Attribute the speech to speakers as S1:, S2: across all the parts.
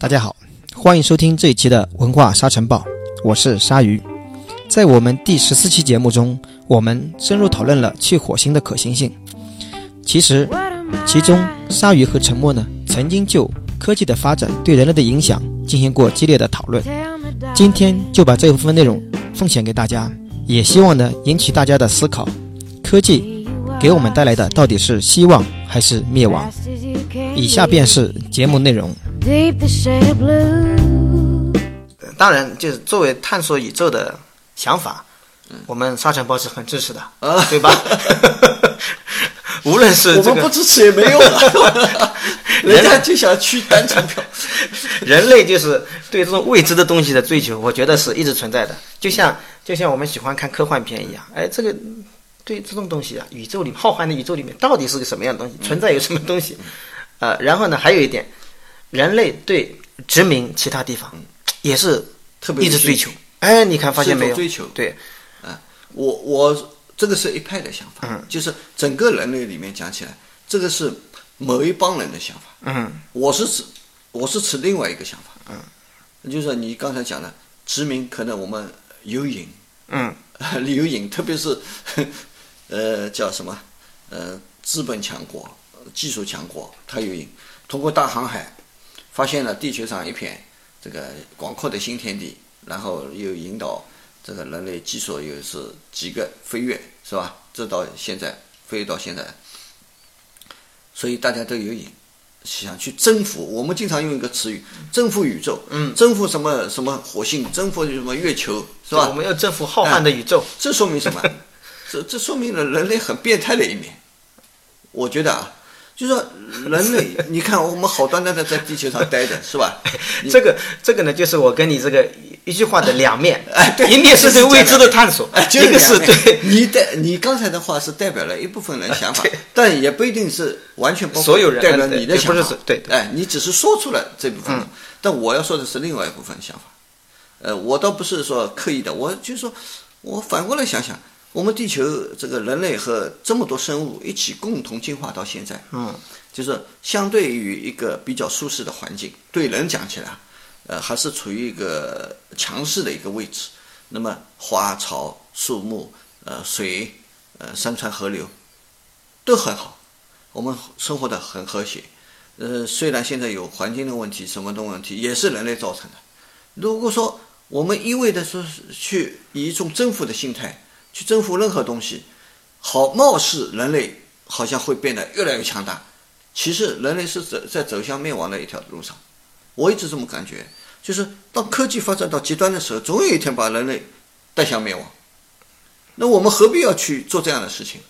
S1: 大家好，欢迎收听这一期的文化沙尘暴，我是鲨鱼。在我们第十四期节目中，我们深入讨论了去火星的可行性。其实，其中鲨鱼和沉默呢，曾经就科技的发展对人类的影响进行过激烈的讨论。今天就把这部分内容奉献给大家，也希望呢引起大家的思考：科技给我们带来的到底是希望还是灭亡？以下便是节目内容。当然，就是作为探索宇宙的想法，我们沙尘暴是很支持的，啊对吧？无论是
S2: 我们不支持也没用啊，人家就想去单程票。
S1: 人类就是对这种未知的东西的追求，我觉得是一直存在的。就像就像我们喜欢看科幻片一样，哎，这个对这种东西啊，宇宙里浩瀚的宇宙里面到底是个什么样的东西？存在有什么东西？呃，然后呢，还有一点，人类对殖民其他地方也是
S2: 特别
S1: 一直追求。哎，你看发现没有？
S2: 追求。
S1: 对，
S2: 啊，我我这个是一派的想法，
S1: 嗯，
S2: 就是整个人类里面讲起来，这个是某一帮人的想法，
S1: 嗯，
S2: 我是指我是持另外一个想法，嗯，就是你刚才讲的殖民，可能我们有瘾，
S1: 嗯，
S2: 有瘾，特别是 呃叫什么？呃资本强国、技术强国，它有瘾，通过大航海发现了地球上一片这个广阔的新天地，然后又引导这个人类技术又是几个飞跃，是吧？这到现在飞跃到现在，所以大家都有瘾，想去征服。我们经常用一个词语，征服宇宙，
S1: 嗯，
S2: 征服什么什么火星，征服什么月球，是吧？
S1: 我们要征服浩瀚的宇宙，
S2: 这说明什么？这这说明了人类很变态的一面。我觉得啊，就是说人类，你看我们好端端的在地球上待着，是吧？
S1: 这个这个呢，就是我跟你这个一句话的两面。
S2: 哎，对，
S1: 一面是对未知的探索，
S2: 哎，
S1: 一个是对
S2: 你代你刚才的话是代表了一部分人想法，但也不一定是完全包括
S1: 所有人
S2: 代表你的想法
S1: 对，
S2: 哎，你只是说出了这部分
S1: 嗯，
S2: 但我要说的是另外一部分想法。呃，我倒不是说刻意的，我就说，我反过来想想，我们地球这个人类和这么多生物一起共同进化到现在，
S1: 嗯，
S2: 就是相对于一个比较舒适的环境，对人讲起来啊，呃，还是处于一个强势的一个位置。那么花草树木，呃，水，呃，山川河流，都很好，我们生活的很和谐。呃，虽然现在有环境的问题，什么的问题，也是人类造成的。如果说我们一味的说是去以一种征服的心态去征服任何东西，好，貌似人类好像会变得越来越强大，其实人类是走在走向灭亡的一条路上。我一直这么感觉，就是当科技发展到极端的时候，总有一天把人类带向灭亡。那我们何必要去做这样的事情？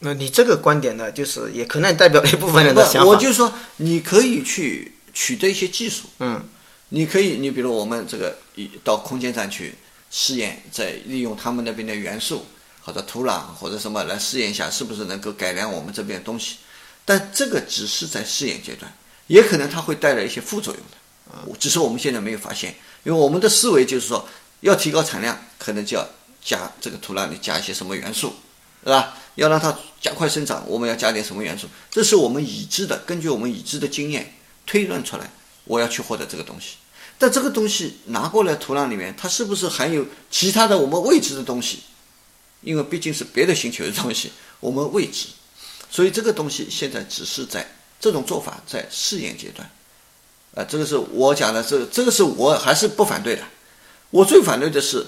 S1: 那你这个观点呢，就是也可能代表了一部分人的想法。
S2: 我就说，你可以去取得一些技术，
S1: 嗯，
S2: 你可以，你比如我们这个一到空间站去试验，再利用他们那边的元素或者土壤或者什么来试验一下，是不是能够改良我们这边的东西。但这个只是在试验阶段，也可能它会带来一些副作用的，只是我们现在没有发现。因为我们的思维就是说，要提高产量，可能就要加这个土壤里加一些什么元素，是吧？要让它加快生长，我们要加点什么元素？这是我们已知的，根据我们已知的经验推论出来，我要去获得这个东西。但这个东西拿过来土壤里面，它是不是含有其他的我们未知的东西？因为毕竟是别的星球的东西，我们未知，所以这个东西现在只是在这种做法在试验阶段。啊，这个是我讲的，这个这个是我还是不反对的。我最反对的是，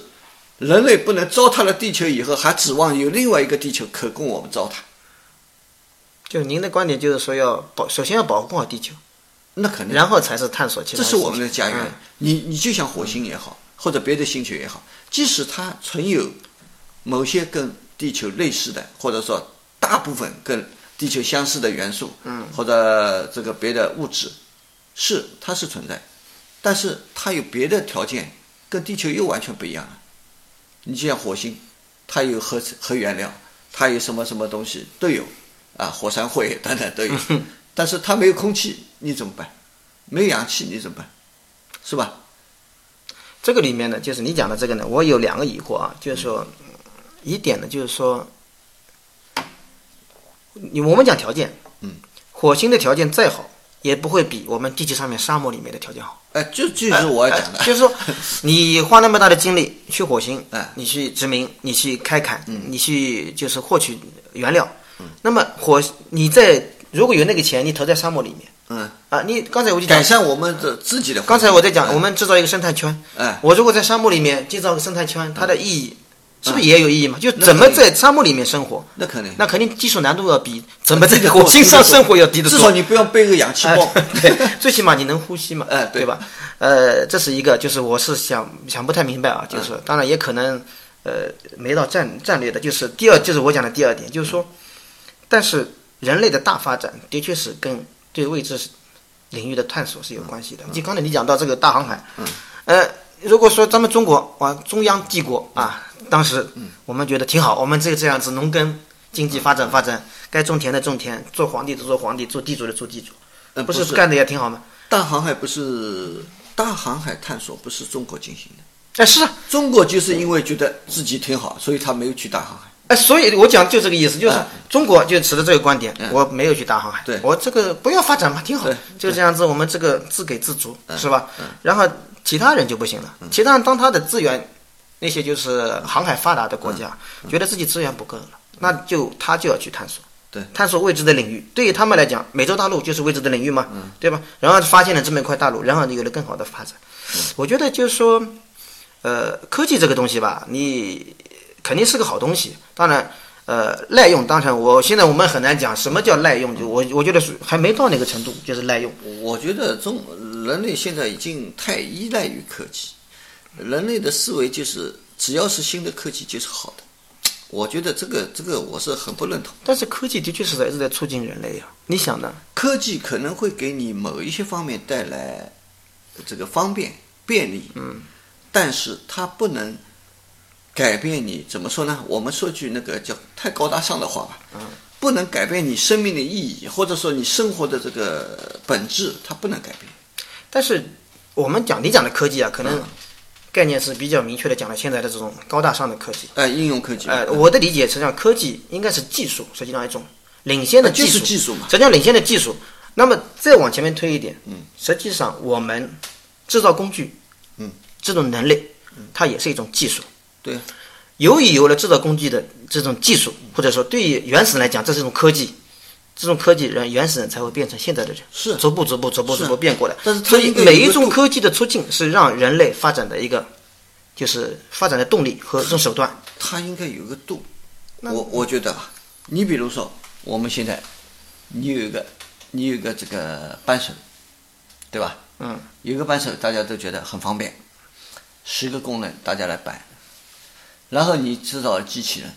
S2: 人类不能糟蹋了地球以后，还指望有另外一个地球可供我们糟蹋。
S1: 就您的观点就是说，要保首先要保护好地球，
S2: 那肯定，
S1: 然后才是探索其他。
S2: 这是我们的家园。
S1: 嗯
S2: 你你就像火星也好，或者别的星球也好，即使它存有某些跟地球类似的，或者说大部分跟地球相似的元素，
S1: 嗯，
S2: 或者这个别的物质，是它是存在，但是它有别的条件，跟地球又完全不一样了。你就像火星，它有核核原料，它有什么什么东西都有，啊，火山灰等等都有，但是它没有空气，你怎么办？没有氧气你怎么办？是吧？
S1: 这个里面呢，就是你讲的这个呢，我有两个疑惑啊，就是说，一点呢，就是说，你我们讲条件，
S2: 嗯，
S1: 火星的条件再好，也不会比我们地球上面沙漠里面的条件好。
S2: 哎，就就是我要讲的，
S1: 就是说，你花那么大的精力去火星，
S2: 哎
S1: 你去殖民，你去开垦，你去就是获取原料，那么火你在如果有那个钱，你投在沙漠里面
S2: 嗯，
S1: 啊，你刚才我就讲
S2: 改，善我们的自己的。
S1: 刚才我在讲，
S2: 哎
S1: 我们制造一个生态圈，
S2: 哎，
S1: 我如果在沙漠里面建造个生态圈，它的意义是不是
S2: 嗯
S1: 也有意义嘛？就怎么在沙漠里面生活，
S2: 那肯定，
S1: 那肯定技术难度要比怎么在火星上生活要低得多。
S2: 至少你不要背个氧气包。
S1: 哎对，最起码你能呼吸嘛，
S2: 哎对
S1: 对吧？呃，这是一个，就是我是想想不太明白啊，就是说，当然也可能，呃，没到战战略的，就是第二，就是我讲的第二点，就是说，但是人类的大发展的确是跟对未知领域的探索是有关系的。你刚才你讲到这个大航海，呃，如果说咱们中国啊，中央帝国啊，当时我们觉得挺好，我们这个这样子农耕经济发展发展，该种田的种田，做皇帝的做皇帝，做地主的做地主，不
S2: 呃不是
S1: 是。干的也挺好吗？
S2: 大航海不是大航海探索不是中国进行的，
S1: 哎，是啊，
S2: 中国就是因为觉得自己挺好，所以他没有去大航海。
S1: 哎，所以我讲就这个意思，就是
S2: 嗯。
S1: 中国就持的这个观点，
S2: 嗯。
S1: 我没有去大航海，我这个不要发展嘛，挺好
S2: 对，
S1: 就这样子，我们这个自给自足，
S2: 嗯。
S1: 是吧？然后其他人就不行了，其他人当他的资源，那些就是航海发达的国家，觉得自己资源不够了，那就他就要去探索。
S2: 对。
S1: 探索未知的领域，对于他们来讲，美洲大陆就是未知的领域嘛，对吧？然后发现了这么一块大陆，然后有了更好的发展。我觉得就是说，呃，科技这个东西吧，你肯定是个好东西，当然，呃，滥用，当然，我现在我们很难讲什么叫滥用，就我我觉得是还没到那个程度，就是滥用。
S2: 我觉得中人类现在已经太依赖于科技，人类的思维就是只要是新的科技就是好的。我觉得这个这个我是很不认同。
S1: 但是科技的确是在一直在促进人类呀、你想呢？
S2: 科技可能会给你某一些方面带来这个方便便利，嗯，但是它不能改变你怎么说呢？我们说句那个叫太高大上的话吧，嗯，不能改变你生命的意义，或者说你生活的这个本质，它不能改变。
S1: 但是我们讲你讲的科技啊，可能
S2: 嗯
S1: 概念是比较明确的讲了现在的这种高大上的科技。
S2: 哎，应用科技，
S1: 呃，我的理解实际上科技应该是技术，实际上一种领先的技术，
S2: 就是技术嘛
S1: 实际上领先的技术。那么再往前面推一点，嗯，实际上我们制造工具，
S2: 嗯，
S1: 这种能力，它也是一种技术。
S2: 对，
S1: 由于有了制造工具的这种技术，或者说对于原始人来讲，这是一种科技，这种科技人原始人才会变成现在的人，
S2: 是
S1: 逐步逐步逐步逐步变过来。
S2: 但是它
S1: 所以每一种科技的出境是让人类发展的一个，就是发展的动力和这种手段。
S2: 它应该有一个度。我我觉得啊，你比如说我们现在，你有一个你有一个这个扳手，对吧？
S1: 嗯，
S2: 有一个扳手，大家都觉得很方便，十个功能大家来搬，然后你制造机器人，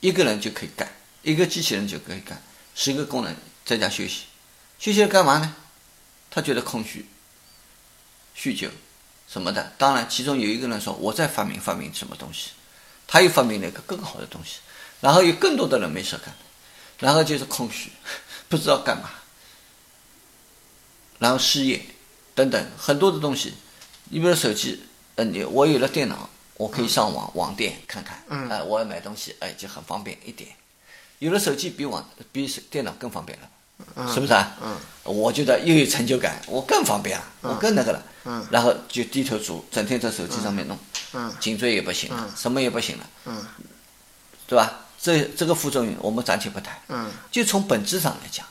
S2: 一个人就可以干，一个机器人就可以干，十个工人在家休息，休息干嘛呢？他觉得空虚，酗酒什么的。当然，其中有一个人说：“我再发明发明什么东西。”他又发明了一个更好的东西，然后有更多的人没事干，然后就是空虚，不知道干嘛，然后失业等等很多的东西。你比如手机，呃，你我有了电脑，我可以上网网店看看，嗯，哎、我要买东西，哎，就很方便一点。有了手机比网比手电脑更方便了，是不是啊？嗯，我觉得又有成就感，我更方便了，我更那个了，嗯，然后就低头族，整天在手机上面弄，
S1: 嗯，
S2: 颈椎也不行了，什么也不行了，嗯，对吧？这这个副作用我们暂且不谈，
S1: 嗯，
S2: 就从本质上来讲，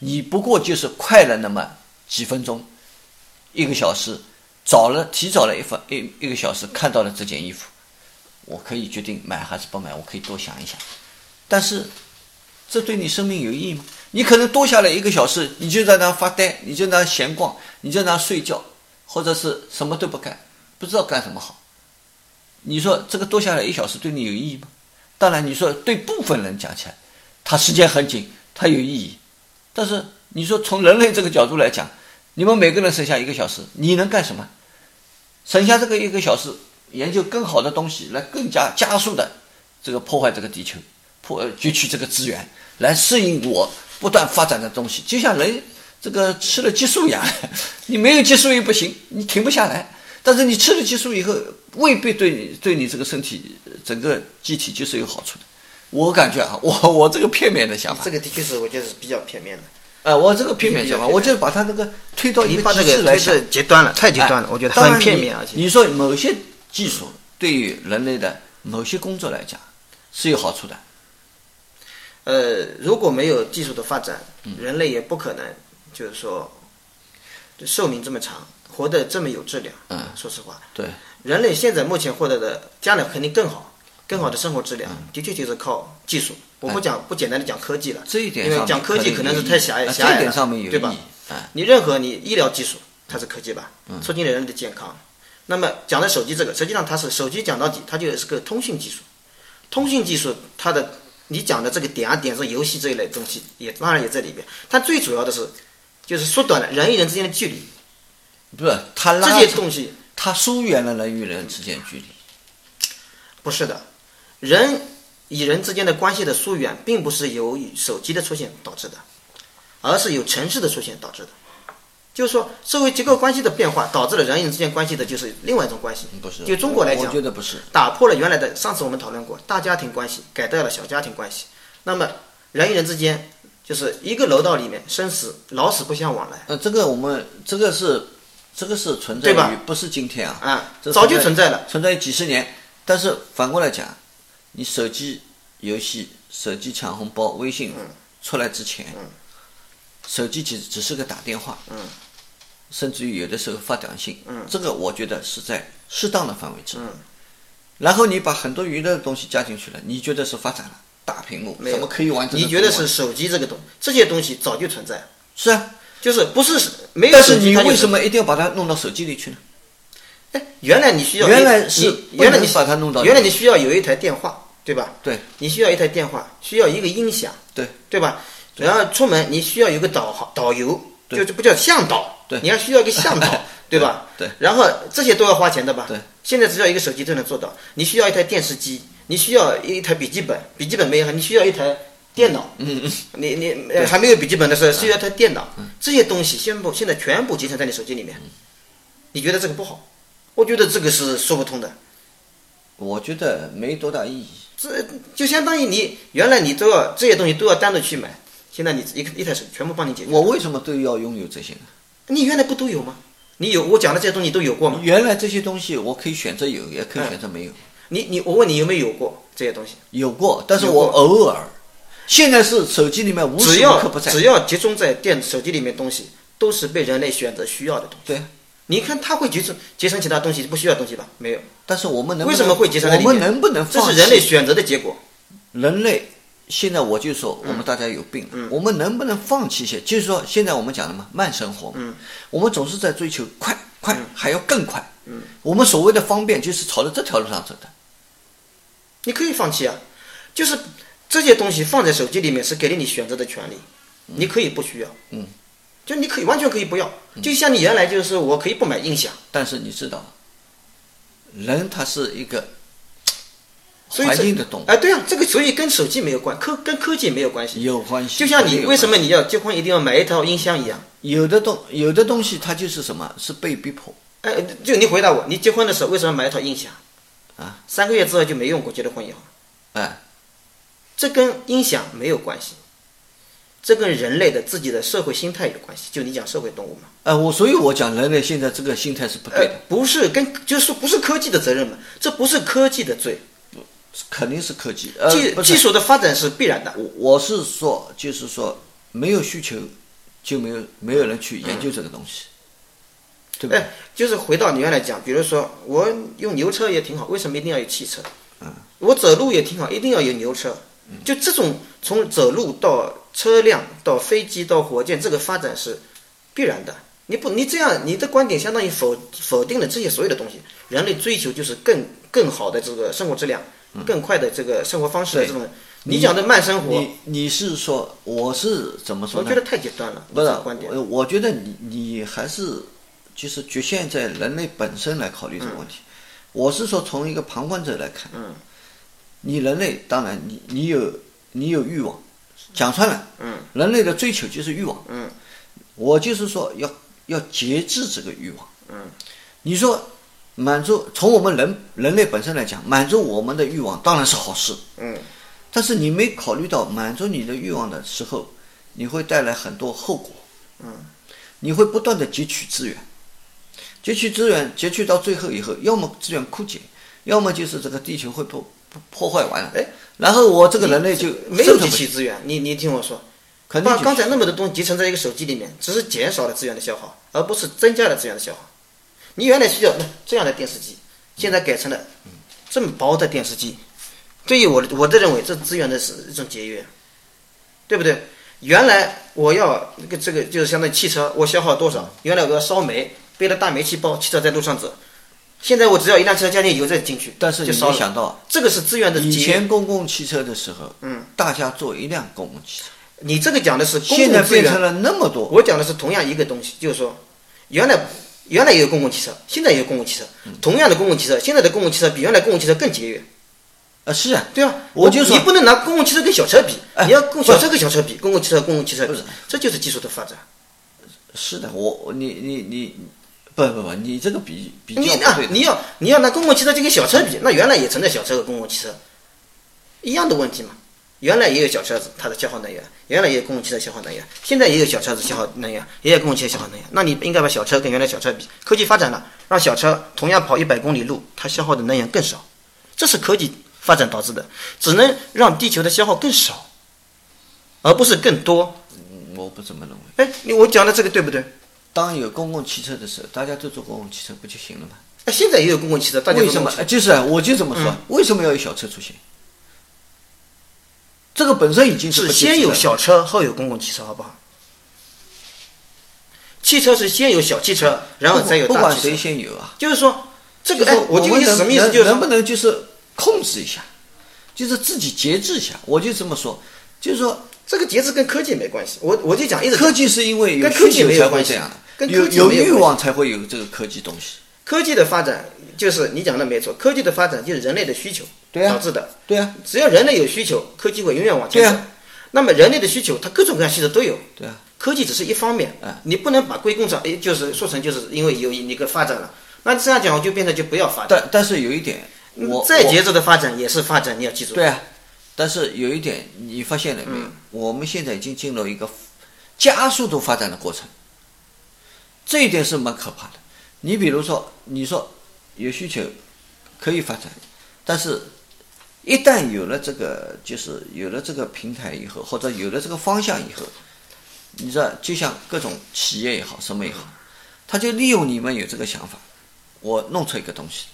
S2: 你不过就是快了那么几分钟，一个小时，早了提早了一分一一个小时看到了这件衣服，我可以决定买还是不买，我可以多想一想，但是这对你生命有意义吗？你可能多下来一个小时，你就在那发呆，你就在那闲逛，你就在那睡觉，或者是什么都不干，不知道干什么好。你说这个多下来一小时对你有意义吗？当然，你说对部分人讲起来，他时间很紧，他有意义。但是你说从人类这个角度来讲，你们每个人剩下一个小时，你能干什么？省下这个一个小时，研究更好的东西，来更加加速的这个破坏这个地球，破呃攫取这个资源，来适应我不断发展的东西。就像人这个吃了激素一样，你没有激素又不行，你停不下来。但是你吃了激素以后，未必对你对你这个身体整个机体就是有好处的。我感觉啊，我我这个片面的想法
S1: 这，个的确是我觉得是比较片面的。
S2: 哎，我这个片面讲法，我就把它那个推到极致来想
S1: 这个推是。极端了，太极端了，
S2: 哎
S1: 我觉得很片面，而且
S2: 你你说某些技术对于人类的某些工作来讲是有好处的，
S1: 呃，如果没有技术的发展，
S2: 嗯
S1: 人类也不可能就是说寿命这么长，活得这么有质量。
S2: 嗯，
S1: 说实话，
S2: 对，
S1: 人类现在目前获得的，将来肯定更好，更好的生活质量，的确就是靠技术。我不讲不简单的讲科技了，
S2: 嗯这一点
S1: 因为
S2: 上
S1: 讲科技可能是太狭隘
S2: 呃
S1: 狭隘了
S2: 这点上面有
S1: 对吧你任何你医疗技术，它是科技吧，
S2: 嗯
S1: 促进了人类的健康。那么讲的手机这个，实际上它是手机讲到底，它就是个通讯技术。通讯技术它的你讲的这个点啊点是游戏这一类东西，也当然也在里边。它最主要的是就是缩短了人与人之间的距离，
S2: 不是它拉
S1: 这些东西
S2: 它疏远了人与人之间距离。
S1: 不是的，人与人之间的关系的疏远，并不是由于手机的出现导致的，而是由城市的出现导致的。就是说，社会结构关系的变化导致了人与人之间关系的就是另外一种关系。
S2: 不是，
S1: 就中国来讲
S2: 我觉得不是。
S1: 打破了原来的，上次我们讨论过大家庭关系，改掉了小家庭关系。那么人与人之间，就是一个楼道里面生死老死不相往来
S2: 呃，这个我们这个是这个是存在
S1: 对吧
S2: 于不是今天啊，
S1: 啊
S2: 这，
S1: 早就存在了。
S2: 存在于几十年。但是反过来讲，你手机游戏、手机抢红包、微信出来之前，手机只只是个打电话，甚至于有的时候发短信，这个我觉得是在适当的范围之内。然后你把很多娱乐的东西加进去了，你觉得是发展了？大屏幕怎么可以完成？
S1: 你觉得是？手机这个东这些东西早就存在，
S2: 是啊，
S1: 就是不是没有
S2: 但是你为什么一定要把它弄到手机里去呢？
S1: 哎，原来你需要
S2: 原来是
S1: 原来你
S2: 把它弄到
S1: 原来你需要有一台电话，对吧？
S2: 对
S1: 你需要一台电话，需要一个音响，
S2: 对
S1: 对吧？然后出门你需要有个导航导游，
S2: 对
S1: 就这不叫向导，
S2: 对
S1: 你要需要一个向导，对吧？
S2: 对
S1: 然后这些都要花钱的吧？
S2: 对。
S1: 现在只要一个手机就能做到，你需要一台电视机，你需要一台笔记本，笔记本没有，你需要一台电脑。嗯嗯。你你呃还没有笔记本的时候，需要一台电脑，这些东西现部现在全部集成在你手机里面。你觉得这个不好？我觉得这个是说不通的。
S2: 我觉得没多大意义。
S1: 这就相当于你原来你都要这些东西都要单独去买，现在你一个一台手机全部帮你解决。
S2: 我为什么都要拥有这些呢？
S1: 你原来不都有吗？你有我讲的这些东西都有过吗？
S2: 原来这些东西我可以选择有，也可以选择没有。
S1: 你你我问你有没有有过这些东西？
S2: 有过，但是我偶尔。现在是手机里面无时无
S1: 只要
S2: 刻不在。
S1: 只要集中在电手机里面东西，都是被人类选择需要的东西。
S2: 对，
S1: 你看他会集成集成其他东西不需要东西吧？没有，
S2: 但是我们能
S1: 为什么会节省？
S2: 我们能不能
S1: 这
S2: 放弃？
S1: 是人类选择的结果。
S2: 人类现在我就说我们大家有病，
S1: 嗯
S2: 我们能不能放弃一些？就是说现在我们讲的嘛，慢生活嘛，
S1: 嗯
S2: 我们总是在追求快快，还要更快。我们所谓的方便就是朝着这条路上走的。
S1: 你可以放弃啊，就是这些东西放在手机里面是给了你选择的权利，你可以不需要，
S2: 嗯，
S1: 就你可以完全可以不要，就像你原来就是我可以不买音响，
S2: 但是你知道，人他是一个环境的动物，
S1: 哎，对啊，这个所以跟手机没有关，科跟科技没有关系，
S2: 有关系。
S1: 就像你为什么你要结婚一定要买一套音箱一样，
S2: 有的东有的东西它就是什么？是被逼迫。
S1: 哎，就你回答我，你结婚的时候为什么买一套音响？
S2: 啊，
S1: 三个月之后就没用过，结了婚以后，
S2: 哎，
S1: 这跟音响没有关系，这跟人类的自己的社会心态有关系。就你讲社会动物嘛，
S2: 呃，我所以我讲人类现在这个心态是不对的，
S1: 呃，不是跟就是说不是科技的责任嘛，这不是科技的罪，
S2: 肯定是科技，呃，
S1: 技技术的发展是必然的。
S2: 我我是说，就是说，没有需求，就没有没有人去研究这个东西，对不对？
S1: 哎，就是回到你原来讲，比如说我用牛车也挺好，为什么一定要有汽车？
S2: 嗯，
S1: 我走路也挺好，一定要有牛车。就这种从走路到车辆到飞机到火箭，这个发展是必然的。你不，你这样，你的观点相当于否否定了这些所有的东西。人类追求就是更更好的这个生活质量，更快的这个生活方式的这种。
S2: 你
S1: 你讲的慢生活，
S2: 你你是说我是怎么说呢？
S1: 我觉得太极端了。
S2: 不是
S1: 观点。
S2: 我我觉得你你还是就是局限在人类本身来考虑这个问题。我是说从一个旁观者来看，
S1: 嗯，
S2: 你人类当然你你有你有欲望，讲穿了，
S1: 嗯，
S2: 人类的追求就是欲望，
S1: 嗯，
S2: 我就是说要要节制这个欲望，
S1: 嗯，
S2: 你说满足从我们人人类本身来讲，满足我们的欲望当然是好事，
S1: 嗯，
S2: 但是你没考虑到满足你的欲望的时候，你会带来很多后果。嗯，你会不断的汲取资源，汲取资源，汲取到最后以后，要么资源枯竭，要么就是这个地球会破破破坏完了。
S1: 哎，
S2: 然后我这个人类就
S1: 没有汲取资源。你你听我说，
S2: 肯定
S1: 把刚才那么多东西集成在一个手机里面，只是减少了资源的消耗，而不是增加了资源的消耗。你原来需要那这样的电视机，现在改成了这么薄的电视机。对于我我的认为，这资源的是一种节约，对不对？原来我要那个这个就是相当于汽车，我消耗多少？原来我要烧煤，背着大煤气包，汽车在路上走。现在我只要一辆车加点油再进去，
S2: 但是你。没想到，
S1: 这个是资源的。
S2: 以前公共汽车的时候，嗯，大家坐一辆公共汽车，
S1: 你这个讲的是公
S2: 现在
S1: 共资源，
S2: 变成了那么多。
S1: 我讲的是同样一个东西，就是说，原来原来也有公共汽车，现在也有公共汽车，同样的公共汽车，现在的公共汽车比原来公共汽车更节约。
S2: 啊，是啊，
S1: 对啊，
S2: 我就说
S1: 你不能拿公共汽车跟小车比，
S2: 哎
S1: 你要公小车跟小车比，公共汽车公共汽车
S2: 不是，
S1: 这就是技术的发展。
S2: 是的，我我你你你，不不不，你这个比比
S1: 你
S2: 较不
S1: 你要你要拿公共汽车就跟小车比，那原来也存在小车和公共汽车，一样的问题嘛。原来也有小车子，它的消耗能源；原来也有公共汽车消耗能源，现在也有小车子消耗能源，也有公共汽车消耗能源。那你应该把小车跟原来小车比，科技发展了，让小车同样跑一百公里路，它消耗的能源更少，这是科技发展导致的，只能让地球的消耗更少，而不是更多。
S2: 我不怎么认为。
S1: 哎，你我讲的这个对不对？
S2: 当有公共汽车的时候，大家都坐公共汽车不就行了吗？
S1: 哎，现在也有公共汽车，大家
S2: 为什么？就是啊我就这么说，为什么要有小车出现？这个本身已经
S1: 是
S2: 不
S1: 先有
S2: 小。
S1: 车后有公共汽车，好不好？汽车是先有小汽车，然后再有
S2: 不管谁。先有啊，
S1: 就是说，这个哎我这个
S2: 们能
S1: 意思什么意思？就是说，
S2: 能能不能就是控制一下，就是自己节制一下？我就这么说，就是说
S1: 这个节制跟科技没关系。我我就讲一直
S2: 科技是因为有
S1: 跟科技
S2: 需求
S1: 没有关系
S2: 才会这样的，
S1: 跟
S2: 有有
S1: 科技没有
S2: 欲望才会有这个科技东西。
S1: 科技的发展就是你讲的没错，科技的发展就是人类的需求导致的。
S2: 对啊，
S1: 只要人类有需求，科技会永远往前走。
S2: 对啊
S1: 那么人类的需求，它各种各样需求都有。
S2: 对啊，
S1: 科技只是一方面，
S2: 啊
S1: 你不能把归功上，哎，就是说成就是因为有一个发展了。那这样讲，我就变成就不要发展。
S2: 但但是有一点，我我
S1: 再节奏的发展也是发展，你要记住。
S2: 对啊，但是有一点你发现了没有？
S1: 嗯
S2: 我们现在已经进入一个加速度发展的过程，这一点是蛮可怕的。你比如说，你说有需求可以发展，但是一旦有了这个，就是有了这个平台以后，或者有了这个方向以后，你知道，就像各种企业也好，什么也好，他就利用你们有这个想法，我弄出一个东西。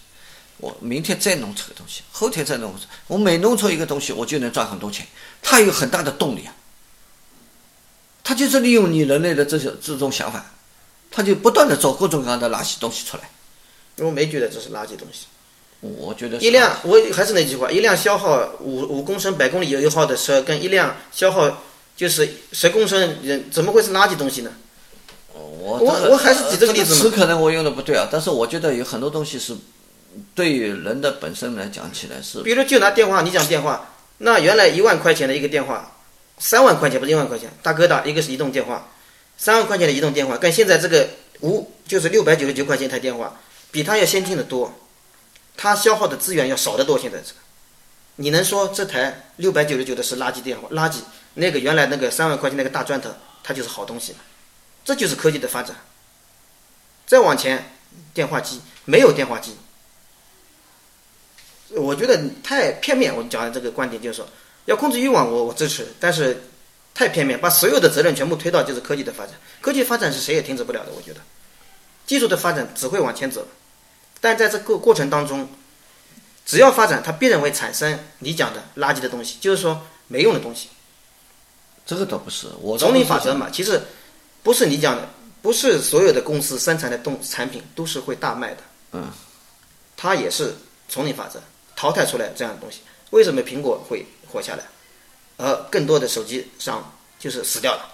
S2: 我明天再弄出个东西，后天再弄出，我每弄出一个东西，我就能赚很多钱。他有很大的动力啊，他就是利用你人类的这些这种想法，他就不断的找各种各样的垃圾东西出来。
S1: 我没觉得这是垃圾东西。
S2: 我觉得
S1: 一辆，我还是那句话，一辆消耗五五公升百公里油耗的车，跟一辆消耗就是十公升人，怎么会是垃圾东西呢？
S2: 我
S1: 我我还是举这个例子嘛
S2: 词可能我用的不对啊，但是我觉得有很多东西是对于人的本身来讲起来是
S1: 比如就拿电话，你讲电话，那原来一万块钱的一个电话，三万块钱不是一万块钱，大哥大一个是移动电话，三万块钱的移动电话，跟现在这个五就是六百九十九块钱一台电话，比它要先进的多，它消耗的资源要少得多。现在这个，你能说这台六百九十九的是垃圾电话？垃圾，那个原来那个三万块钱那个大砖头，它就是好东西？这就是科技的发展。再往前，电话机没有电话机，我觉得太片面。我讲的这个观点就是说，要控制欲望我，我支持，但是太片面，把所有的责任全部推到就是科技的发展。科技发展是谁也停止不了的，我觉得，技术的发展只会往前走，但在这个过程当中，只要发展，它必然会产生你讲的垃圾的东西，就是说没用的东西。
S2: 这个倒不是，我倒
S1: 丛林法则嘛，其实不是你讲的，不是所有的公司生产的东产品都是会大卖的。
S2: 嗯，
S1: 它也是丛林法则淘汰出来这样的东西。为什么苹果会活下来，而更多的手机商就是死掉了？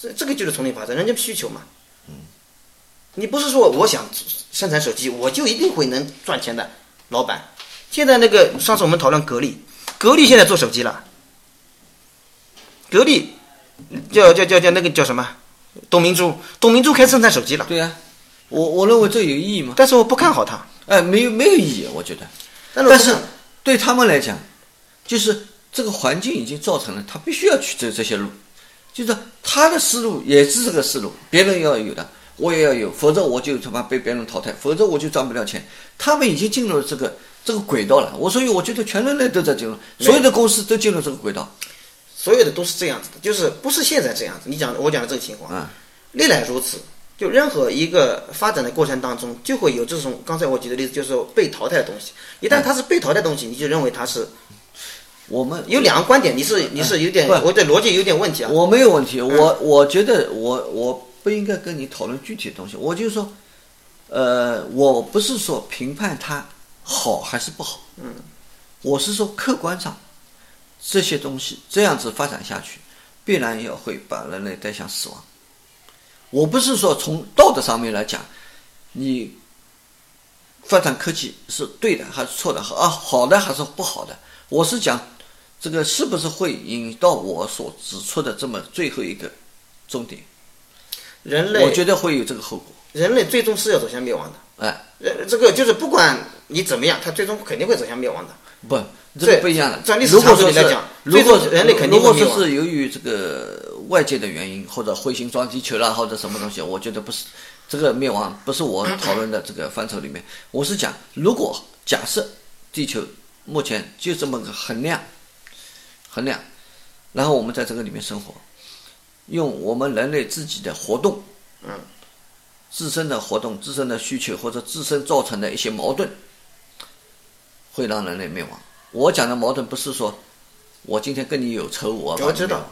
S1: 这这个就是丛林法则，人家需求嘛。嗯，你不是说我想生产手机，我就一定会能赚钱的，老板。现在那个上次我们讨论格力，格力现在做手机了。格力叫叫叫叫那个叫什么？董明珠，董明珠开始生产手机了，
S2: 对呀、我我认为这有意义吗？
S1: 但是我不看好它。
S2: 哎，没有没有意义，我觉得。
S1: 但是
S2: 对他们来讲，就是这个环境已经造成了他必须要去走这些路。就是他的思路也是这个思路，别人要有的，我也要有，否则我就他妈被别人淘汰，否则我就赚不了钱。他们已经进入了这个这个轨道了。我所以我觉得全人类都在进入，所有的公司都进入这个轨道。
S1: 所有的都是这样子的，就是不是现在这样子。你讲的，我讲的这个情况，
S2: 啊，
S1: 历来如此。就任何一个发展的过程当中，就会有这种刚才我举的例子，就是说被淘汰的东西。一旦它是被淘汰的东西，你就认为它是
S2: 我们
S1: 有两个观点，你是你是有点
S2: 不。
S1: 我的逻辑有点问题啊。
S2: 我没有问题，我我觉得我我不应该跟你讨论具体的东西，我就说，呃，我不是说评判它好还是不好，嗯，我是说客观上这些东西这样子发展下去，必然要会把人类带向死亡。我不是说从道德上面来讲，你发展科技是对的还是错的，啊好的还是不好的，我是讲这个是不是会引到我所指出的这么最后一个终点？
S1: 人类
S2: 我觉得会有这个后果。
S1: 人类最终是要走向灭亡的。
S2: 哎，
S1: 呃，这个就是不管你怎么样，它最终肯定会走向灭亡的。
S2: 不，这个不一样的。
S1: 在历史
S2: 如果说是
S1: 长度里来讲
S2: 如果
S1: 人类肯定
S2: 如果说是由于这个外界的原因，或者彗星撞地球啦，或者什么东西，我觉得不是这个灭亡，不是我讨论的这个范畴里面。我是讲，如果假设地球目前就这么个衡量，衡量，然后我们在这个里面生活，用我们人类自己的活动，
S1: 嗯，
S2: 自身的活动、自身的需求或者自身造成的一些矛盾，会让人类灭亡。我讲的矛盾不是说我今天跟你有仇，我
S1: 我知道。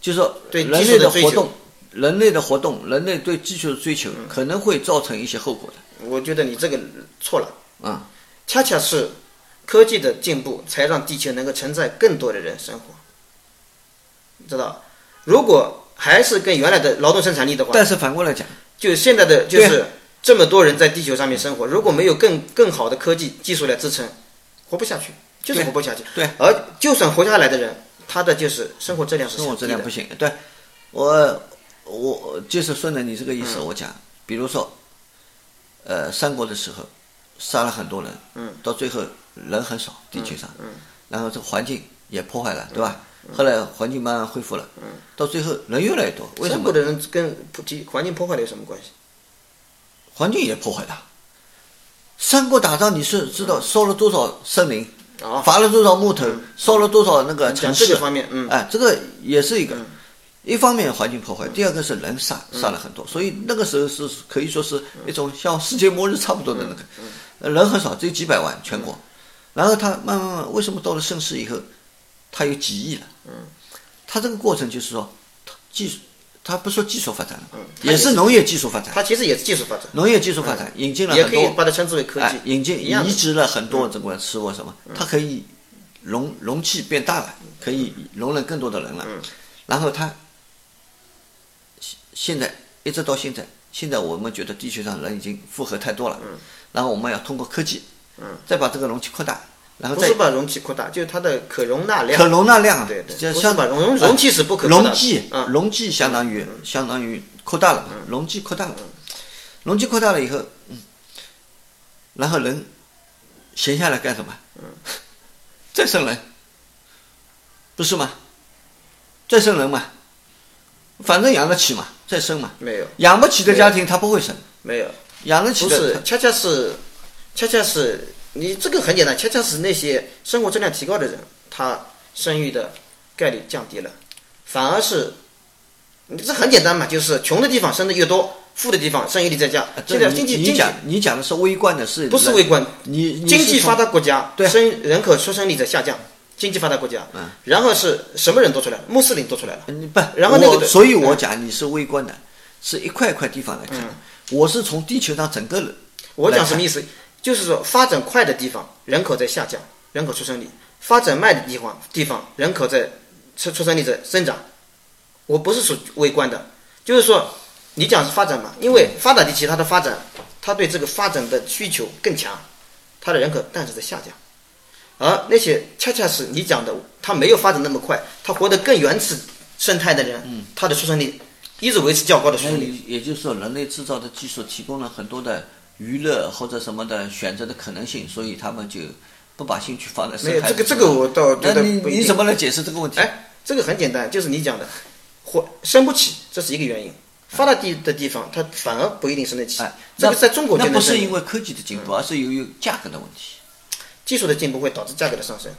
S2: 就是说
S1: 对
S2: 人类
S1: 的
S2: 活动，人类的活动，人类对技术的追求可能会造成一些后果的。
S1: 我觉得你这个错了，
S2: 啊、
S1: 恰恰是科技的进步才让地球能够承载更多的人生活，知道？如果还是跟原来的劳动生产力的话，
S2: 但是反过来讲，
S1: 就现在的就是这么多人在地球上面生活，如果没有更更好的科技技术来支撑，活不下去，就是活不下去。
S2: 对，
S1: 而就算活下来的人，他的就是生活质量是
S2: 生活质量不
S1: 行。
S2: 行。对，我我就是顺着你这个意思，我讲，比如说，呃，三国的时候杀了很多人，
S1: 嗯，
S2: 到最后人很少，地球上，
S1: 嗯，
S2: 然后这个环境也破坏了，对吧？后来环境慢慢恢复了，嗯，到最后人越来越多，为什么？
S1: 三国？的人跟普及环境破坏的有什么关系？
S2: 环境也破坏了。三国打仗，你是知道烧了多少森林，
S1: 啊，
S2: 伐了多少木头，烧了多少那个城市
S1: 讲这个，方面，嗯，
S2: 哎，这个也是一个，一方面环境破坏，第二个是人杀杀了很多，所以那个时候是可以说是一种像世界末日差不多的那个，呃人很少，只有几百万全国，然后他慢慢慢慢，为什么到了盛世以后，他有几亿了？嗯，他这个过程就是说，技术，他不说技术发展了，
S1: 它也是
S2: 农业技术发展，
S1: 它其实也是技术发展，
S2: 农业技术发展引进了
S1: 也
S2: 很多
S1: 可以把它称之为科技
S2: 哎，，引进移植了很多这个食物什么，它可以容容器变大了，可以容忍更多的人了。然后它现现在一直到现在，现在我们觉得地球上人已经负荷太多了，然后我们要通过科技，再把这个容器扩大，然后再
S1: 不是把容器扩大，就是它的可容纳量。
S2: 可。容纳量啊，
S1: 对对
S2: 就相
S1: 不是把容容器是不可扩大的。
S2: 容积
S1: 嗯。
S2: 容积相当于相当于扩大了嘛，容积扩大了，容积扩大了以后，嗯，然后人闲下来干什么？再生人，不是吗？再生人嘛，反正养得起嘛，再生嘛，
S1: 没有，
S2: 养不起的家庭他不会生，
S1: 没有，
S2: 养得起的
S1: 不是，恰恰是，恰恰是你这个很简单，恰恰是那些生活质量提高的人，他生育的概率降低了，反而是，你这很简单嘛，就是穷的地方生的越多，富的地方生育率在降。现在经济经济
S2: 你讲的是微观的，是
S1: 不是微观，
S2: 你你
S1: 经济发达国家生人口出生率在下降，经济发达国家，
S2: 嗯
S1: 然后是什么人多出来了？穆斯林多出来了，
S2: 你不，
S1: 然后那个
S2: 所以我讲你是微观的，是一块一块地方来看。我是从地球上整个人，
S1: 我讲什么意思？就是说，发展快的地方人口在下降，人口出生率；发展慢的地方地方人口在出出生率在增长。我不是说微观的，就是说，你讲是发展嘛？因为发达地区它的发展，它对这个发展的需求更强，它的人口但是在下降，而那些恰恰是你讲的，它没有发展那么快，它活得更原始生态的人，它的出生率一直维持较高的出
S2: 那
S1: 生率。
S2: 也也就是说，人类制造的技术提供了很多的娱乐或者什么的选择的可能性，所以他们就不把兴趣放在
S1: 没有这个这个我倒觉
S2: 那你
S1: 得不一定
S2: 你怎么来解释这个问题？
S1: 哎，这个很简单，就是你讲的，火生不起，这是一个原因。发达地的地方，它反而不一定生得起。
S2: 哎，
S1: 这个在中国就
S2: 那不是因为科技的进步，而是由于价格的问题。
S1: 技术的进步会导致价格的上升，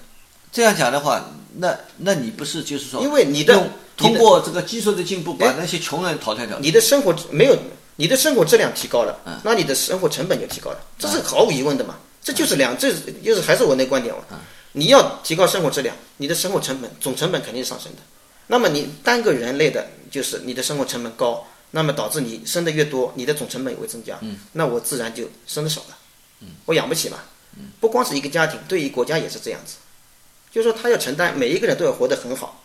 S2: 这样讲的话，那那你不是就是说，
S1: 因为你的
S2: 通过这个技术的进步，把
S1: 哎
S2: 那些穷人淘汰掉？
S1: 你的生活没有，你的生活质量提高了，
S2: 嗯
S1: 那你的生活成本就提高了，这是毫无疑问的嘛。这就是两，这就是还是我那观点嘛。
S2: 嗯
S1: 你要提高生活质量，你的生活成本总成本肯定是上升的。那么你单个人类的，就是你的生活成本高，那么导致你生的越多，你的总成本也会增加。
S2: 嗯
S1: 那我自然就生的少了。我养不起嘛。不光是一个家庭，对于国家也是这样子。就是说，他要承担，每一个人都要活得很好，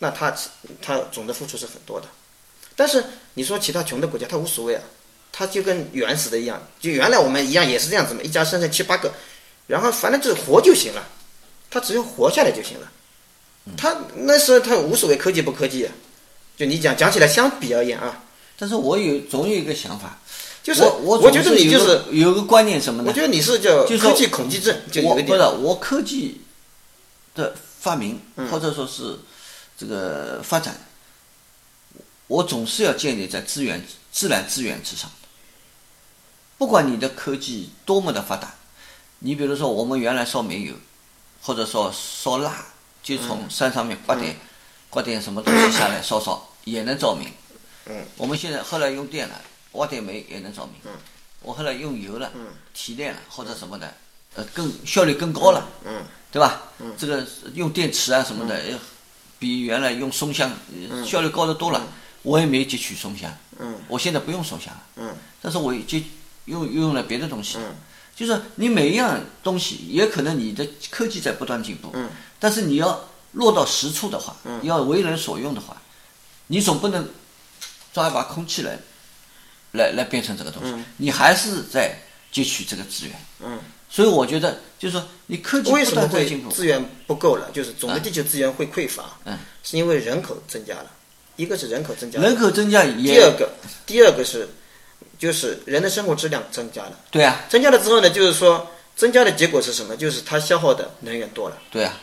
S1: 那他他总的付出是很多的。但是你说其他穷的国家，他无所谓啊，他就跟原始的一样，就原来我们一样也是这样子嘛，一家生下七八个，然后反正就是活就行了，他只要活下来就行了。他那时候他无所谓科技不科技啊，就你讲讲起来相比而言啊，
S2: 但是我有总有一个想法，
S1: 就是
S2: 我我
S1: 我觉得你就是
S2: 有个观念什么呢？
S1: 我觉得你是叫科技恐惧症，就一点。
S2: 不是我科技的发明，
S1: 嗯
S2: 或者说是这个发展，我总是要建立在资源、自然资源之上的。不管你的科技多么的发达，你比如说我们原来烧煤油，或者说烧蜡，就从山上面刮点、刮点什么东西下来烧烧，也能照明。
S1: 嗯，
S2: 我们现在后来用电了，挖点煤也能照明。嗯，我后来用油了，
S1: 嗯，
S2: 提炼了或者什么的，呃，更效率更高了。
S1: 嗯，
S2: 对吧？嗯，这个用电池啊什么的，呃比原来用松香呃效率高得多了。我也没汲取松香，
S1: 嗯，
S2: 我现在不用松香了，
S1: 嗯，
S2: 但是我就用用了别的东西，
S1: 嗯，
S2: 就是你每一样东西，也可能你的科技在不断进步，
S1: 嗯，
S2: 但是你要落到实处的话，嗯，要为人所用的话，你总不能抓一把空气来，来来变成这个东西，你还是在汲取这个资源，
S1: 嗯，
S2: 所以我觉得就是说，你科技不
S1: 为什么会资源不够了？就是总的地球资源会匮乏，
S2: 嗯，
S1: 是因为人口增加了，一个是人口增加，
S2: 人口增加
S1: 第二个，第二个是，就是人的生活质量增加了。
S2: 对啊，
S1: 增加了之后呢，就是说增加的结果是什么？就是它消耗的能源多了，
S2: 对啊，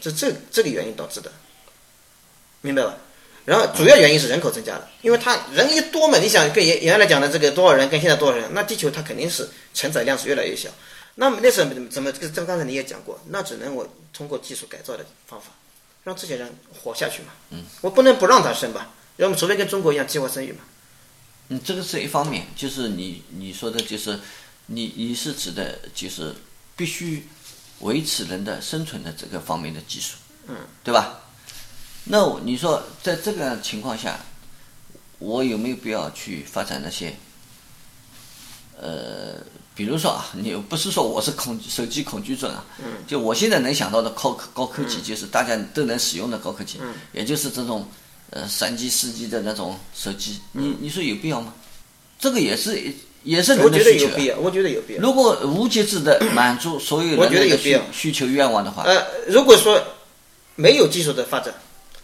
S1: 这这这个原因导致的，明白吧？然后主要原因是人口增加了，因为它人一多嘛，你想跟原原来讲的这个多少人跟现在多少人，那地球它肯定是承载量是越来越小。那么那时候怎么怎么这个这刚才你也讲过，那只能我通过技术改造的方法，让这些人活下去嘛。嗯，我不能不让他生吧，要么除非跟中国一样计划生育嘛。
S2: 嗯，这个是一方面，就是你你说的，就是你你是指的，就是必须维持人的生存的这个方面的技术，
S1: 嗯，
S2: 对吧？那你说在这个情况下，我有没有必要去发展那些，呃，比如说啊，你不是说我是恐手机恐惧症啊，嗯，就我现在能想到的高科高科技，就是大家都能使用的高科技，
S1: 嗯，
S2: 也就是这种呃三 G、四 G 的那种手机，你你说有必要吗？这个也是也是
S1: 我觉
S2: 人的需求啊。
S1: 得有必要，我觉得有必要。
S2: 如果无节制的满足 所有人的需求愿望的话，
S1: 呃，如果说没有技术的发展，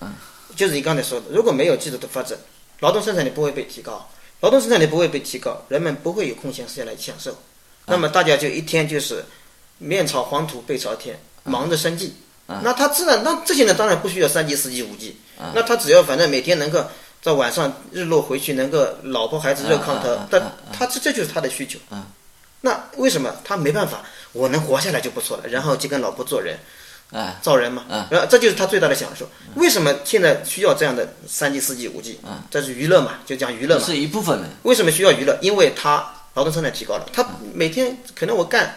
S2: 嗯，
S1: 就是你刚才说的，如果没有技术的发展，劳动生产力不会被提高，劳动生产力不会被提高，人们不会有空闲时间来享受，那么大家就一天就是面朝黄土背朝天，忙着生计。那他自然，那这些人当然不需要三 G、四 G、五 G，那他只要反正每天能够在晚上日落回去，能够老婆孩子热炕头但
S2: 嗯
S1: 他这这就是他的需求。
S2: 嗯
S1: 那为什么他没办法？我能活下来就不错了，然后就跟老婆做人，
S2: 啊，
S1: 造人嘛，
S2: 啊
S1: 然后这就是他最大的享受。为什么现在需要这样的三 G、四 G、五 G？
S2: 啊
S1: 这是娱乐嘛，就讲娱乐嘛。
S2: 是一部分人。
S1: 为什么需要娱乐？因为他劳动生产提高了，他每天可能我干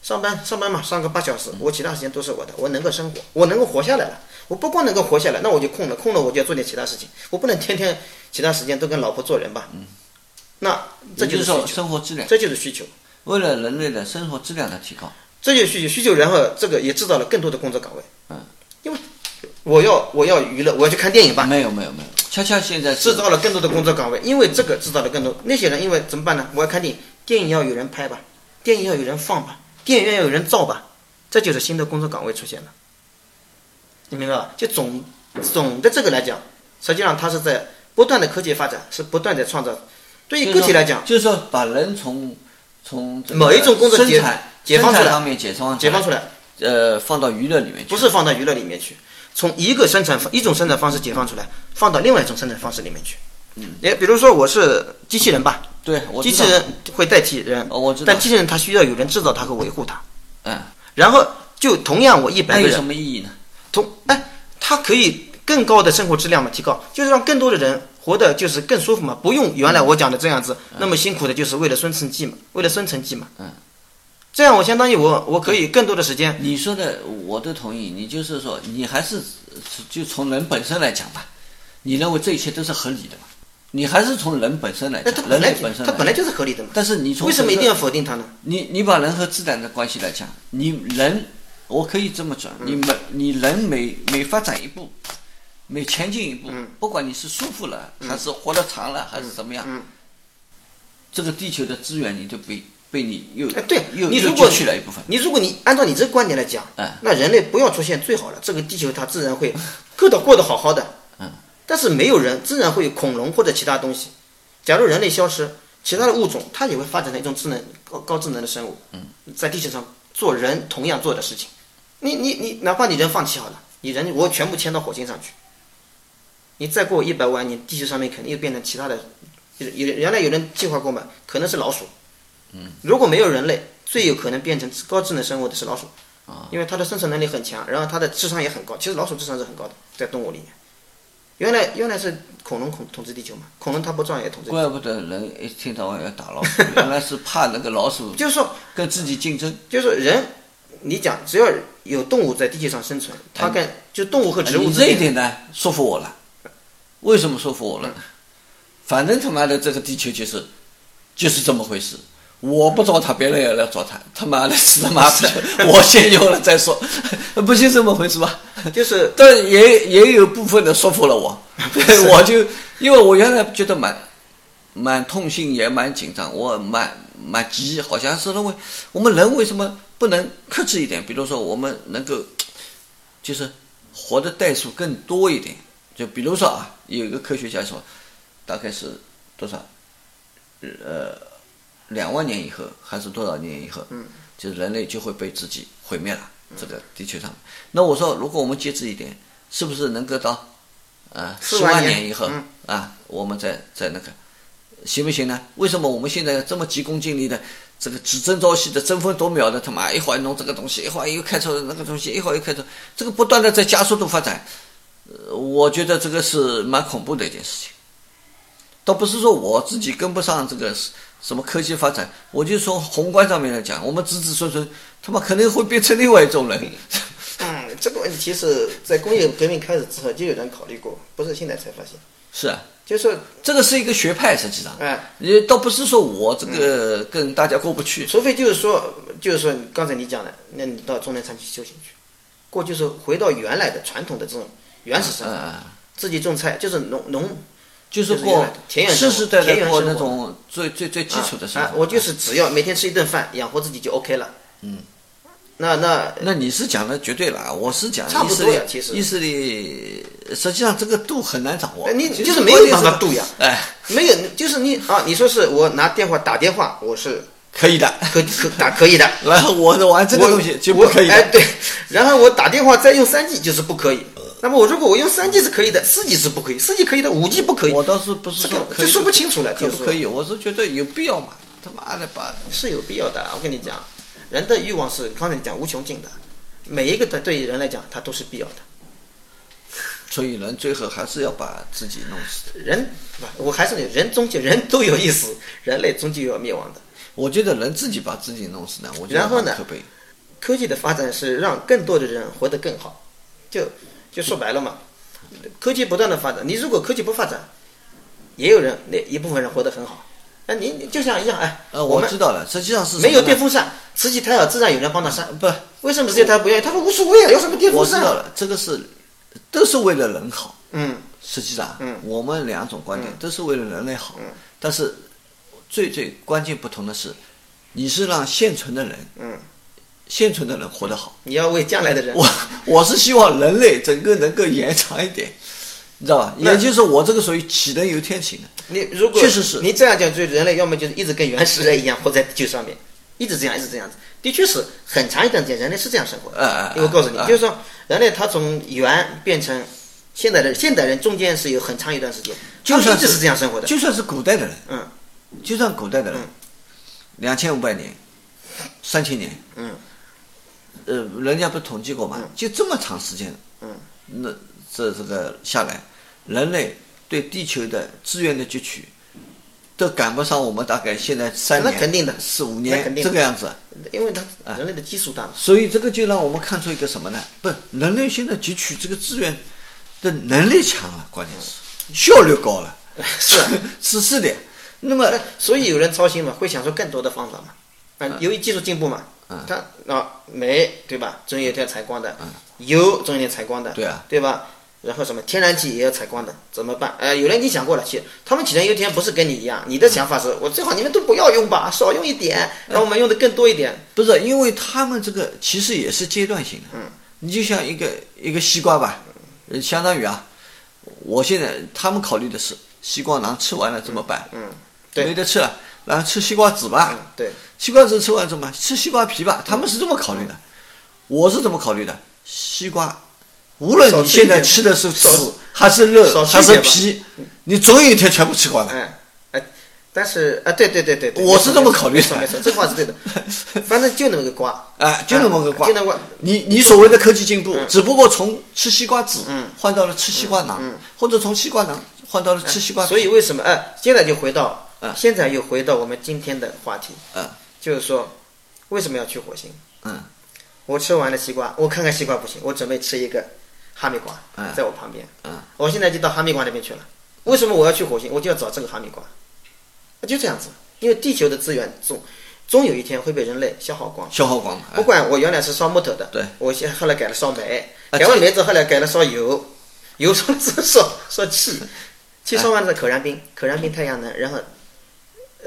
S1: 上班上班嘛，上个八小时，我其他时间都是我的，我能够生活，我能够活下来了。我不光能够活下来，那我就空了，空了我就要做点其他事情，我不能天天其他时间都跟老婆做人吧。嗯。那这
S2: 就是生活质量，
S1: 这就是需求。
S2: 为了人类的生活质量的提高，
S1: 这就是需求，需求，然后这个也制造了更多的工作岗位。
S2: 嗯，
S1: 因为我要我要娱乐，我要去看电影吧，
S2: 没有没有没有，恰恰现在
S1: 制造了更多的工作岗位。因为这个制造了更多那些人，因为怎么办呢？我要看电影，电影要有人拍吧，电影要有人放吧，电影院要有人造吧，这就是新的工作岗位出现了。你明白吧？就总总的这个来讲，实际上它是在不断的科技发展，是不断的创造。对于个体来讲，
S2: 就是说把人从从
S1: 某一种工作解解放出来
S2: 生产方面解放
S1: 解放出来，
S2: 呃，放到娱乐里面去。
S1: 不是放到娱乐里面去。从一个生产方一种生产方式解放出来，放到另外一种生产方式里面去。嗯，也比如说我是机器人吧，
S2: 对，我
S1: 机器人会代替人，
S2: 哦我知道
S1: 但机器人它需要有人制造它和维护它。
S2: 嗯，
S1: 然后就同样我一百个人
S2: 那有什，么意义呢？
S1: 同哎，它可以更高的生活质量嘛，提高，就是让更多的人活得就是更舒服嘛，不用原来我讲的这样子、那么辛苦的，就是为了生存计嘛，为了生存计嘛。
S2: 嗯。
S1: 这样我相当于我我可以更多的时间，
S2: 你说的我都同意，你就是说你还是就从人本身来讲吧，你认为这一切都是合理的嘛？你还是从人本身来讲，人类本身。
S1: 它本来就是合理的嘛。
S2: 但是你从
S1: 为什么一定要否定它呢？
S2: 你你把人和自然的关系来讲，你人，我可以这么讲，你每你人每每发展一步，每前进一步，不管你是舒服了，还是活得长了，还是怎么样，这个地球的资源你就被被你又
S1: 哎，对
S2: 又又
S1: 你如果
S2: 去了一部分。
S1: 你如果你按照你这个观点来讲，
S2: 嗯
S1: 那人类不要出现最好了，这个地球它自然会过得过得好好的。
S2: 嗯，
S1: 但是没有人，自然会有恐龙或者其他东西。假如人类消失，其他的物种它也会发展成一种智能高高智能的生物。嗯，在地球上做人同样做的事情。你你你，哪怕你人放弃好了，你人我全部迁到火星上去，你再过一百万年，地球上面肯定又变成其他的。有有原来有人计划过嘛？可能是老鼠。如果没有人类，最有可能变成高智能生物的是老鼠，啊因为它的生存能力很强，然后它的智商也很高。其实老鼠智商是很高的，在动物里面。原来原来是恐龙统统治地球嘛，恐龙它不照样也统治？
S2: 怪不得人一天到晚要打老鼠，原来是怕那个老鼠
S1: 就是说，
S2: 跟自己竞争。
S1: 就是说人，你讲只要有动物在地球上生存，它跟就动物和植物
S2: 你这一，点呢，说服我了。为什么说服我了呢？反正他妈的这个地球就是就是这么回事。我不找他，别人也来找他，他妈的死他妈的，我先用了再说，不就这么回事吧？
S1: 就是
S2: 但也也有部分的说服了我，我就因为我原来觉得蛮蛮痛心，也蛮紧张，我蛮蛮急，好像是认为我们人为什么不能克制一点？比如说我们能够就是活的代数更多一点，就比如说啊，有一个科学家说，大概是多少？呃，两万年以后还是多少年以后？嗯，就是人类就会被自己毁灭了，这个地球上。那我说，如果我们节制一点，是不是能够到呃十
S1: 4万年
S2: 万年以后
S1: 嗯
S2: 啊，我们再再那个行不行呢？为什么我们现在这么急功近利的，这个只争朝夕的，争分夺秒的，他妈一会儿弄这个东西，一会儿又开出那个东西，一会儿又开出，这个不断的在加速度发展，呃，我觉得这个是蛮恐怖的一件事情。倒不是说我自己跟不上这个什么科技发展，我就从宏观上面来讲，我们子子孙孙他妈可能会变成另外一种人。
S1: 嗯，这个问题是在工业革命开始之后就有人考虑过，不是现在才发现。
S2: 是啊，
S1: 就是说，
S2: 这个是一个学派，实际上，
S1: 哎，
S2: 也倒不是说我这个跟大家过不去。
S1: 除非就是说，就是说刚才你讲的，那你到中南山去修行去，过就是回到原来的传统的这种原始生活，
S2: 嗯，
S1: 自己种菜，就是农农
S2: 就是过
S1: 田园生活
S2: 世世代代过
S1: 田园生活
S2: 那种最最最基础的生活。
S1: 啊啊我就是只要每天吃一顿饭，养活自己就 OK 了。嗯，那那
S2: 那你是讲的绝对了，我是讲
S1: 差不
S2: 意识力
S1: 多呀其实
S2: 意识力实际上这个度很难掌握
S1: 哎。你就是没有办法度呀
S2: 哎，
S1: 没有，就是你啊，你说是我拿电话打电话，我是
S2: 可以的。
S1: 可可打可以的。
S2: 然后我玩这个
S1: 我
S2: 东西就
S1: 我
S2: 不可以的。
S1: 哎，对，然后我打电话再用三 G 就是不可以。那么我如果我用三 G 是可以的，四 G 是不可以，四 G 可以的，五 G 不可以。
S2: 我倒是不是
S1: 这
S2: 说
S1: 不清楚了，就是
S2: 可不可以？我是觉得有必要嘛。他妈的把
S1: 是有必要的。我跟你讲，人的欲望是刚才你讲无穷尽的，每一个的对于人来讲，它都是必要的。
S2: 所以人最后还是要把自己弄死。
S1: 人不，我还是人终究人都有一死，人类终究要灭亡的。
S2: 我觉得人自己把自己弄死呢，我觉得
S1: 然后呢。科技的发展是让更多的人活得更好，就就说白了嘛，科技不断的发展，你如果科技不发展，也有人那一部分人活得很好。哎，你你就像一样，哎，
S2: 呃，
S1: 我
S2: 知道了，实际上是
S1: 没有电风扇，慈禧太后，自然有人帮他扇。
S2: 不，
S1: 为什么慈禧太后不愿意？他说无所谓啊，要什么电风扇啊？
S2: 我知道了，这个是都是为了人好。
S1: 嗯，
S2: 实际上，
S1: 嗯
S2: 我们两种观点都是为了人类好，但是最最关键不同的是，你是让现存的人，
S1: 嗯，
S2: 现存的人活得好。
S1: 你要为将来的人。
S2: 我我是希望人类整个能够延长一点，你知道吧？也就是我这个属于杞人忧天型的。
S1: 你如果
S2: 确实是
S1: 你这样讲，就人类要么就是一直跟原始人一样活在地球上面，一直这样，一直这样子，的确是很长一段时间人类是这样生活的。
S2: 呃呃
S1: 因为我告诉你，
S2: 呃
S1: 就是说人类他从猿变成现代人，现代人中间是有很长一段时间，
S2: 就算是
S1: 一直是这样生活的。
S2: 就算是古代的人，
S1: 嗯，
S2: 就算古代的人
S1: 嗯，
S2: 两千五百年、三千年，
S1: 嗯，
S2: 呃，人家不是统计过嘛，就这么长时间，
S1: 嗯，
S2: 那这这个下来，人类对地球的资源的汲取，都赶不上我们大概现在三年、
S1: 那肯定的。
S2: 四五年
S1: 那肯定
S2: 这个样子。
S1: 因为他人类的基数大嘛。
S2: 所以这个就让我们看出一个什么呢？不是人类现在汲取这个资源的能力强了，关键是。效率高了，
S1: 是啊。
S2: 是是的。那么
S1: 所以有人操心嘛，会想出更多的方法嘛。啊，由于技术进步嘛，它啊煤对吧，总有一天采光的，油总有一天采光的，
S2: 对啊，
S1: 对吧？然后什么天然气也要采光的，怎么办？呃，有人已经想过了，其实他们杞人忧天不是跟你一样，你的想法是我最好你们都不要用吧，少用一点，让我们用的更多一点。
S2: 不是，因为他们这个其实也是阶段性的。嗯，你就像一个一个西瓜吧，呃相当于啊，我现在他们考虑的是西瓜瓤吃完了怎么办？
S1: 嗯，对
S2: 没得吃了，然后吃西瓜籽吧。
S1: 嗯，对，
S2: 西瓜籽吃完怎么办？吃西瓜皮吧。他们是这么考虑的，我是怎么考虑的？西瓜，无论你现在吃的是籽还是肉还是皮，你总有一天全部吃光了。
S1: 哎哎，但是啊，对对对对对，
S2: 我是这么考虑的
S1: 没错，这话是对的。反正就那么个瓜，
S2: 哎，就那么个瓜，
S1: 就那么瓜。
S2: 你你所谓的科技进步，只不过从吃西瓜籽换到了吃西瓜囊，或者从西瓜囊换到了吃西瓜皮。
S1: 所以为什么哎，现在就回到
S2: 嗯，
S1: 现在又回到我们今天的话题，
S2: 嗯
S1: 就是说为什么要去火星？
S2: 嗯
S1: 我吃完了西瓜，我看看西瓜不行，我准备吃一个哈密瓜
S2: 嗯，
S1: 在我旁边，
S2: 嗯
S1: 我现在就到哈密瓜那边去了。为什么我要去火星？我就要找这个哈密瓜，就这样子，因为地球的资源总终有一天会被人类消耗光。
S2: 消耗光了。
S1: 不管我原来是烧木头的，
S2: 对，
S1: 我现后来改了烧煤，
S2: 啊
S1: 改完煤之后后来改了烧油，油烧烧烧气，气烧完了可燃冰，可燃冰太阳能，然后呃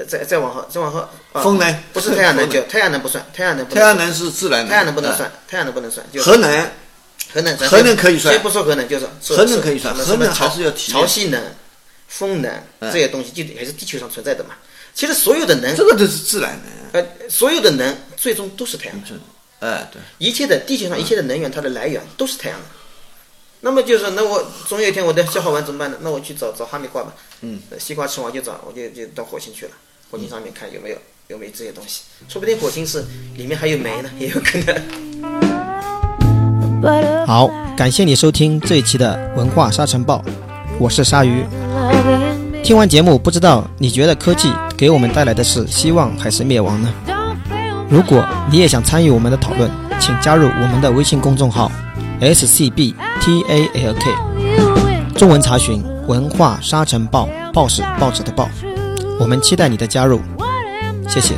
S1: 再再往后再往后，啊
S2: 风能
S1: 不是太阳能就太阳能不算，太阳能不算
S2: 阳能是自然能，
S1: 太阳能不能
S2: 哎
S1: 算，太阳能不能算，就
S2: 核能
S1: 核能咱
S2: 核能可以算
S1: 先不说核能，就是是
S2: 核能可以算核能
S1: 潮
S2: 还是要提
S1: 潮汐能、风能
S2: 嗯
S1: 这些东西，就还是地球上存在的嘛。其实所有的能
S2: 这，个都是自然能。
S1: 呃，所有的能最终都是太阳能。
S2: 哎，对，
S1: 一切的地球上一切的能源，它的来源都是太阳能。那么就是，那我总有一天我的消耗完怎么办呢？那我去找找哈密瓜吧。
S2: 嗯，
S1: 西瓜吃完就找，我就就到火星去了。火星上面看有没有有没有这些东西，说不定火星是里面还有煤呢，也有可能。
S3: 好，感谢你收听这一期的文化沙尘暴，我是鲨鱼。听完节目，不知道你觉得科技给我们带来的是希望还是灭亡呢？如果你也想参与我们的讨论，请加入我们的微信公众号 SCBTALK，中文查询“文化沙尘暴”，报是报纸的报。我们期待你的加入，谢谢。